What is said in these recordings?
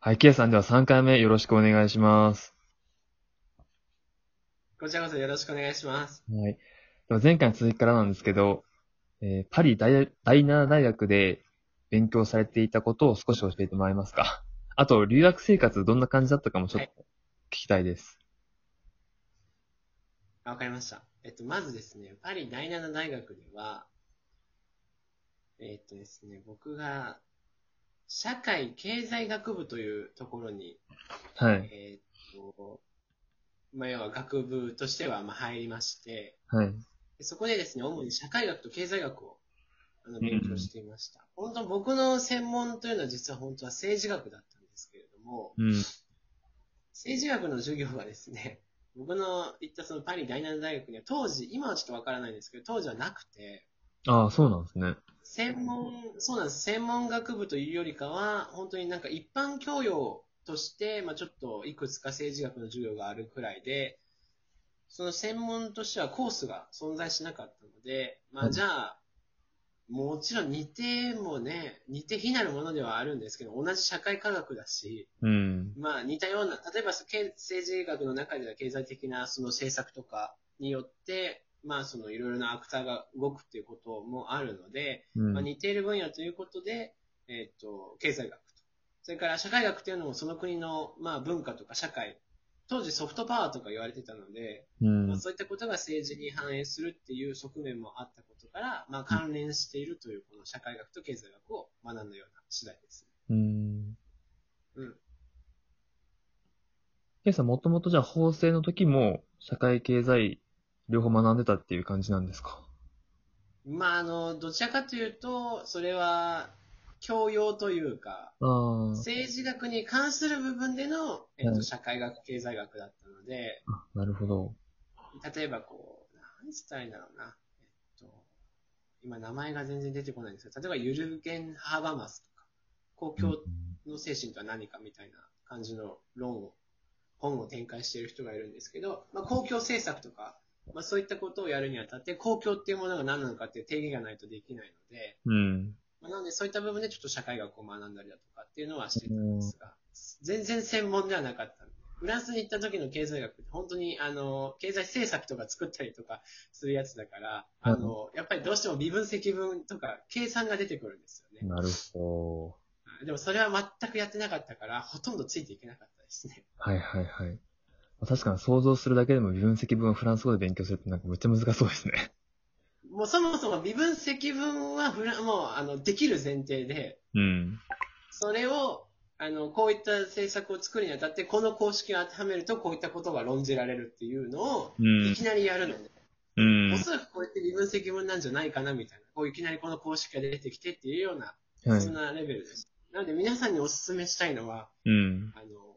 はい、ケイさんでは3回目よろしくお願いします。こちらこそよろしくお願いします。はい。では前回の続きからなんですけど、えーパリ大第7大学で勉強されていたことを少し教えてもらえますか？あと、留学生活どんな感じだったかもちょっと聞きたいです。あわかりました。えっと、まずですね、パリ第7大学では、えっとですね、僕が、社会経済学部というところに、はい。えっと、まあ、要は学部としてはまあ入りまして、はい。でそこでですね、主に社会学と経済学をあの勉強していました。本当僕の専門というのは実は本当は政治学だったんですけれども、うん。政治学の授業はですね、僕の行ったそのパリ第7大学には当時、今はちょっとわからないんですけど、当時はなくて、ああ、そうなんですね。専門、そうなんです。専門学部というよりかは、本当になんか一般教養として、まあちょっといくつか政治学の授業があるくらいで、その専門としてはコースが存在しなかったので、まはいあじゃあ、もちろん似てもね、似て非なるものではあるんですけど、同じ社会科学だし、うん。まあ似たような、例えばけ政治学の中では経済的なその政策とかによって、まあそのいろいろなアクターが動くっていうこともあるので、うん。まあ、似ている分野ということで、えっ、と、経済学と。それから社会学っていうのもその国の、まあ、文化とか社会、当時ソフトパワーとか言われてたので、うんまあ、そういったことが政治に反映するっていう側面もあったことから、まあ、関連しているというこの社会学と経済学を学んだような次第です。うん。うん。ケイさんもともとじゃあ法政の時も社会経済両方学んでたっていう感じなんですか？まあ、あの、どちらかというと、それは、教養というか。政治学に関する部分での、えっ、と、はい社会学、経済学だったので、なるほど。例えばこう、何つったらいいんだろうな。えっと、今名前が全然出てこないんですけど、例えばユルゲン・ハーバマスとか、公共の精神とは何かみたいな感じの論を、本を展開している人がいるんですけど、まあ、公共政策とか、まあ、そういったことをやるにあたって、公共っていうものが何なのかっていう定義がないとできないので、うん。まあ、なのでそういった部分でちょっと社会学を学んだりだとかっていうのはしてたんですが、全然専門ではなかった。フランスに行った時の経済学って本当にあの、経済政策とか作ったりとかするやつだから、あの、やっぱりどうしても微分積分とか計算が出てくるんですよね。なるほでもそれは全くやってなかったから、ほとんどついていけなかったですね。ど。はいはいはい。確かに想像するだけでも微分積分をフランス語で勉強するってなんかめっちゃ難しそうですね。もうそもそも微分積分はフラもうあの、できる前提で、うん。それを、あの、こういった政策を作るにあたって、この公式を当てはめると、こういったことが論じられるっていうのを、うんいきなりやるので、うん。おそらくこうやって微分積分なんじゃないかな、みたいな。こういきなりこの公式が出てきてっていうような、はいそん。なレベルです。なので皆さんにお勧めしたいのは、うん。あの、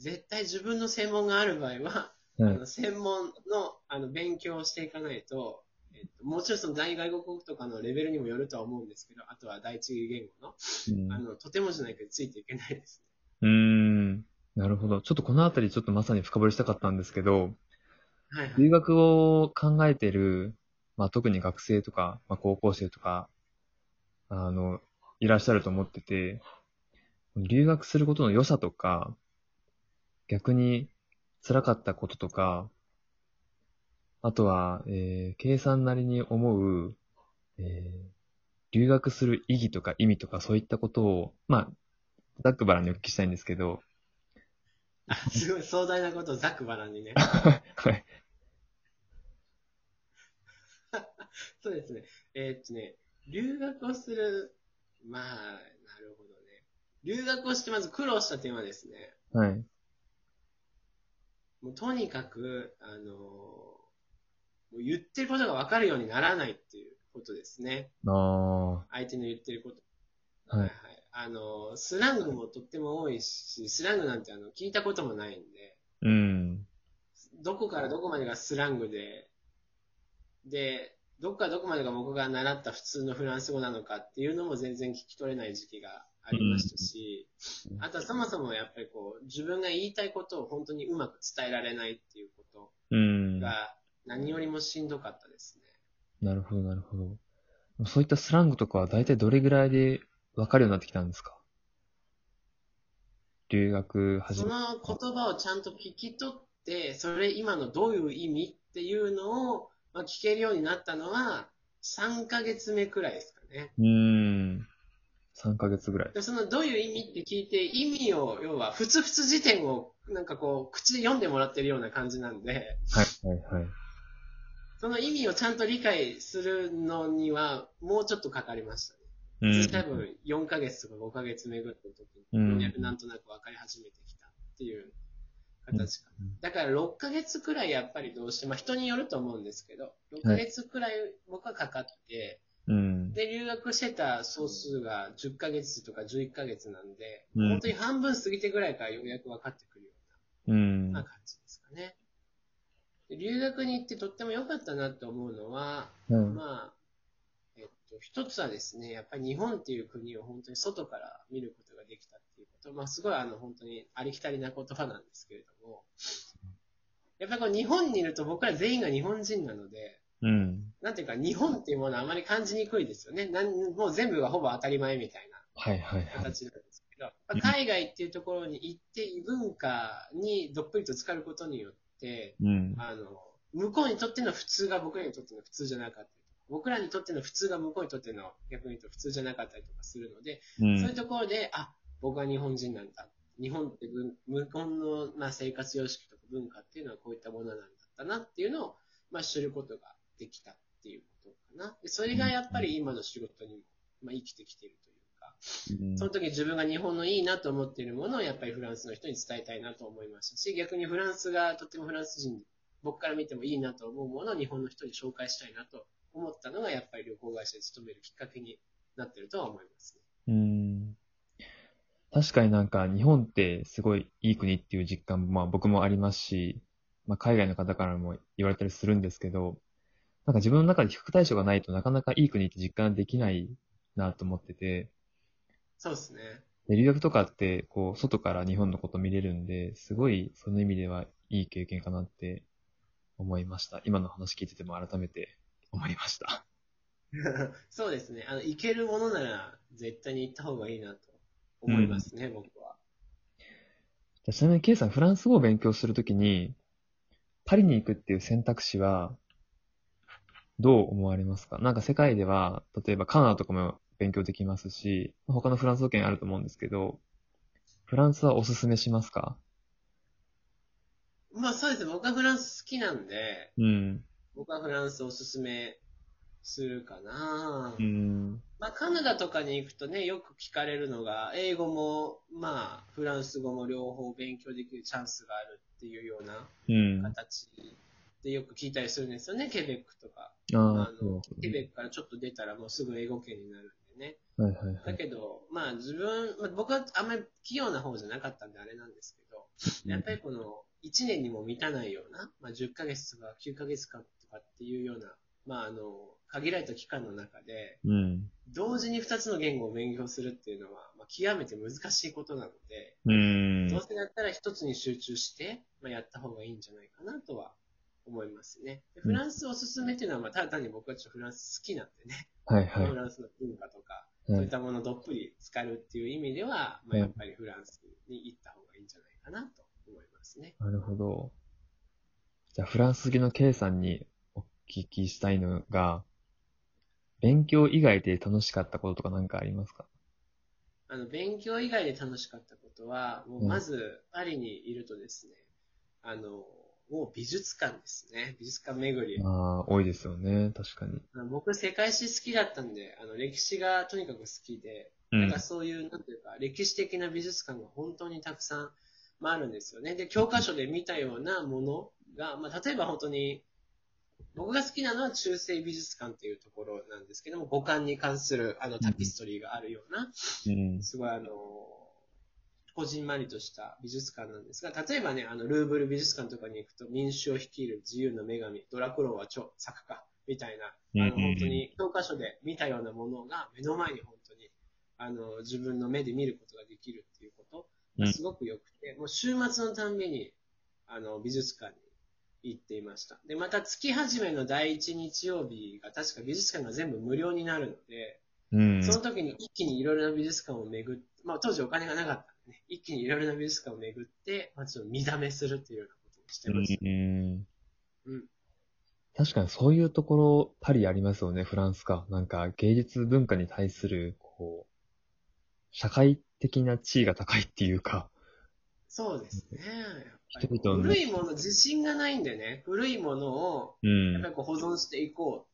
絶対自分の専門がある場合は、あはいの専門のあの勉強をしていかないと、えっと、もちろんその大外国語とかのレベルにもよるとは思うんですけど、あとは第一言語の、うんあの、とてもじゃないけどついていけないですうーん。なるほど。ちょっとこのあたりちょっとまさに深掘りしたかったんですけど、ね。はいはい。留学を考えてる、まあ特に学生とか、まあ高校生とか、あの、いらっしゃると思ってて、留学することの良さとか、逆に辛かったこととか、あとは、えー、計算なりに思う、えー、留学する意義とか意味とかそういったことを、まあ、ざっくばらんにお聞きしたいんですけど、あすごい壮大なことをざっくばらんにね。はい。そうですね。えーっとね、留学をする、まあ、なるほどね。留学をしてまず苦労した点はですね、はい。もうとにかく、あのもう言ってることが分かるようにならないっていうことですね。ああ、は相手の言ってること。い。はい。あのスラングもとっても多いし、スラングなんてあの聞いたこともないんで、うん。どこからどこまでがスラングで、で、どこからどこまでが僕が習った普通のフランス語なのかっていうのも全然聞き取れない時期がありましたし、うんあとはそもそもやっぱりこう、自分が言いたいことを本当にうまく伝えられないっていうこうん。とが何よりもしんどかったですね。なるほど、なるほど。そういったスラングとかは大体どれぐらいで分かるようになってきたんですか？留学始そめ、の言葉をちゃんと聞き取って、それ今のどういう意味っていうのを、まあ、聞けるようになったのは、3ヶ月目くらいですかね。うーん。3ヶ月ぐらい。でそのどういう意味って聞いて、意味を、要は、ふつふつ辞典を、なんかこう、口で読んでもらってるような感じなんで、はい、はい、はい。その意味をちゃんと理解するのには、もうちょっとかかりましたね。うん。多分、4ヶ月とか5ヶ月目ぐらいの時に、うんなんとなく分かり始めてきたっていう形かうんだから6ヶ月くらいやっぱりどうして、まあ人によると思うんですけど、6ヶ月くらい僕はかかって、うん。で、留学してた総数が10ヶ月とか11ヶ月なんで、うん本当に半分過ぎてぐらいからようやく分かってくるよう。うんな感じですかね。で留学に行ってとっても良かったなと思うのは、うん。まあ、えっと、一つはですね、やっぱり日本っていう国を本当に外から見ることができたっていうこと、まあすごいあの本当にありきたりな言葉なんですけれども、やっぱりこう日本にいると僕ら全員が日本人なので、うん。なんていうか日本っていうものはあまり感じにくいですよね。なんもう全部がほぼ当たり前みたいなはい、はい、はい。形なんですけど、まあ海外っていうところに行って異文化にどっぷりと浸かることによって、うん。あの、向こうにとっての普通が僕らにとっての普通じゃなかったり僕らにとっての普通が向こうにとっての逆に言うと普通じゃなかったりとかするので、うん。そういうところで、あ、僕は日本人なんだ。日本って文向こうの、まあ、生活様式とか文化っていうのはこういったものなんだったなっていうのを、まあ、知ることができたっていうことかな。でそれがやっぱり今の仕事にも、まあ、生きてきているというか、うんその時自分が日本のいいなと思っているものをやっぱりフランスの人に伝えたいなと思いましたし、逆にフランスがとってもフランス人、僕から見てもいいなと思うものを日本の人に紹介したいなと思ったのがやっぱり旅行会社に勤めるきっかけになってるとは思いますね。うん。確かになんか日本ってすごいいい国っていう実感もまあ僕もありますし、まあ海外の方からも言われたりするんですけど、なんか自分の中で比較対象がないとなかなかいい国って実感できないなと思ってて、そうですね。で留学とかってこう外から日本のこと見れるんで、すごいその意味ではいい経験かなって思いました。今の話聞いてても改めて思いました。そうですね。あの、行けるものなら絶対に行った方がいいなと思いますね、僕は。じゃあちなみに、ケイさん、フランス語を勉強するときに、パリに行くっていう選択肢は、どう思われますか？なんか世界では、例えばカナダとかも勉強できますし、他のフランス語圏あると思うんですけど、フランスはおすすめしますか？まあそうですね。僕はフランス好きなんで、うん。僕はフランスおすすめするかな。うん。まあ、カナダとかに行くとね、よく聞かれるのが、英語も、まあ、フランス語も両方勉強できるチャンスがあるっていうようなうん。形でよく聞いたりするんですよね、ケベックとか。あのケベックからちょっと出たらもうすぐ英語圏になるんでね。はいはいはだい。けど、まあ自分、まあ、僕はあんまり器用な方じゃなかったんであれなんですけど、やっぱりこの1年にも満たないような、まあ10ヶ月とか9ヶ月間とかっていうような、まああの、限られた期間の中で、うん。同時に2つの言語を勉強するっていうのは、まあ、極めて難しいことなので、うん。どうせだったら1つに集中して、まあ、やった方がいいんじゃないかなとは思いますね。でフランスおすすめっていうのは、まあ、ただ単に僕はちょっとフランス好きなんでね、はいはいフ。ランスの文化とか、そうはいいったものをどっぷり浸かるっていう意味では、まあ、うんやっぱりフランスに行った方がいいんじゃないかなと思いますね。なるほど。じゃあ、フランス好きの K さんにお聞きしたいのが、勉強以外で楽しかったこととか何かありますか？あの、勉強以外で楽しかったことは、もうまずパリにいるとですね、あの、もう美術館ですね。美術館巡り。ああ、多いですよね。確かに。僕、世界史好きだったんで、あの、歴史がとにかく好きで、うんなんかそういう、なんていうか、歴史的な美術館が本当にたくさん、まあ、あるんですよね。で、教科書で見たようなものが、まあ、例えば本当に、僕が好きなのは中世美術館っていうところなんですけども、五感に関するあのタピストリーがあるような、うん。すごいあの、こじんまりとした美術館なんですが、例えばね、あの、ルーブル美術館とかに行くと、民衆を率いる自由の女神、ドラクロワ超作家、みたいな、あの、本当に教科書で見たようなものが目の前に本当に、あの、自分の目で見ることができるっていうことがすごく良くて、もう週末のたんびに、あの、美術館に行っていました。で、また月始めの第一日曜日が確か美術館が全部無料になるので、うん。その時に一気にいろいろな美術館を巡って、まあ当時お金がなかったね、一気にいろいろな美術館を巡って、まあちょっと見だめするっていうようなことをしてました。うん。うん。確かにそういうところ、パリありますよね、フランスか。なんか芸術文化に対する、こう、社会的な地位が高いっていうか。そうですね。古いもの、自信がないんでね、古いものをうん。やっぱりこう保存していこう。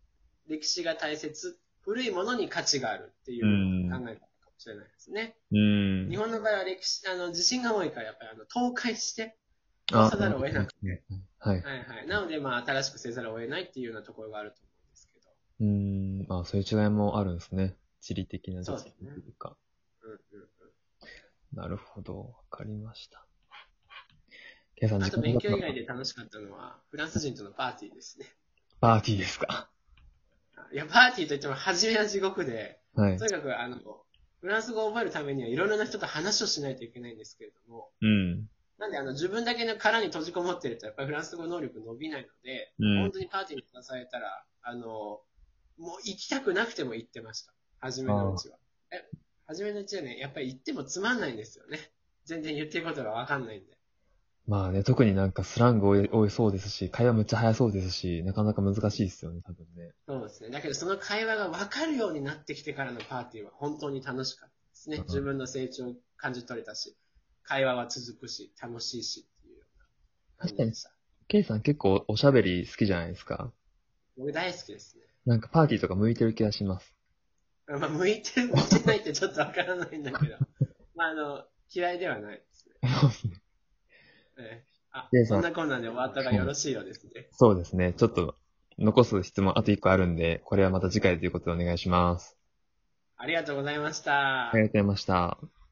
歴史が大切。古いものに価値があるっていううん考え方しれないですね。うん。日本の場合は歴史、あの、地震が多いから、やっぱりあの、倒壊して、あさざるを得なくて。はい。はいはい。なので、まあ、新しくせざるを得ないっていうようなところがあると思うんですけど。うん。あそういう違いもあるんですね。地理的なそうですねというか。うんうんなるほど。わかりました。ケイさん、うん。あと、勉強以だ外で楽しかったのは、フランス人とのパーティーですね。パーティーですか。いや、パーティーといっても、初めは地獄で、はいと。にかく、あの、フランス語を覚えるためにはいろいろな人と話をしないといけないんですけれども、うん。なんで、あの、自分だけの殻に閉じこもってると、やっぱりフランス語能力伸びないので、うん本当にパーティーに出されたら、あの、もう行きたくなくても行ってました。初めのうちは。え、初めのうちはね、やっぱり行ってもつまんないんですよね。全然言ってることがわかんないんで。まあね、特になんかスラング多い多いそうですし、会話むっちゃ早そうですし、なかなか難しいですよね、多分ね。そうですね。だけど、その会話がわかるようになってきてからのパーティーは本当に楽しかったですねうん。自分の成長を感じ取れたし、会話は続くし、楽しいしっていうような感じでした。ケイさん結構おしゃべり好きじゃないですか。僕大好きですね。なんかパーティーとか向いてる気がします。まあ、向いてる、向いてないってちょっとわからないんだけど、まあ、あの、嫌いではないですね。ええあそんなこんなんで終わったがよろしいようですね。そうですね。ちょっと残す質問あと1個あるんで、これはまた次回ということでお願いします。ありがとうございました。ありがとうございました。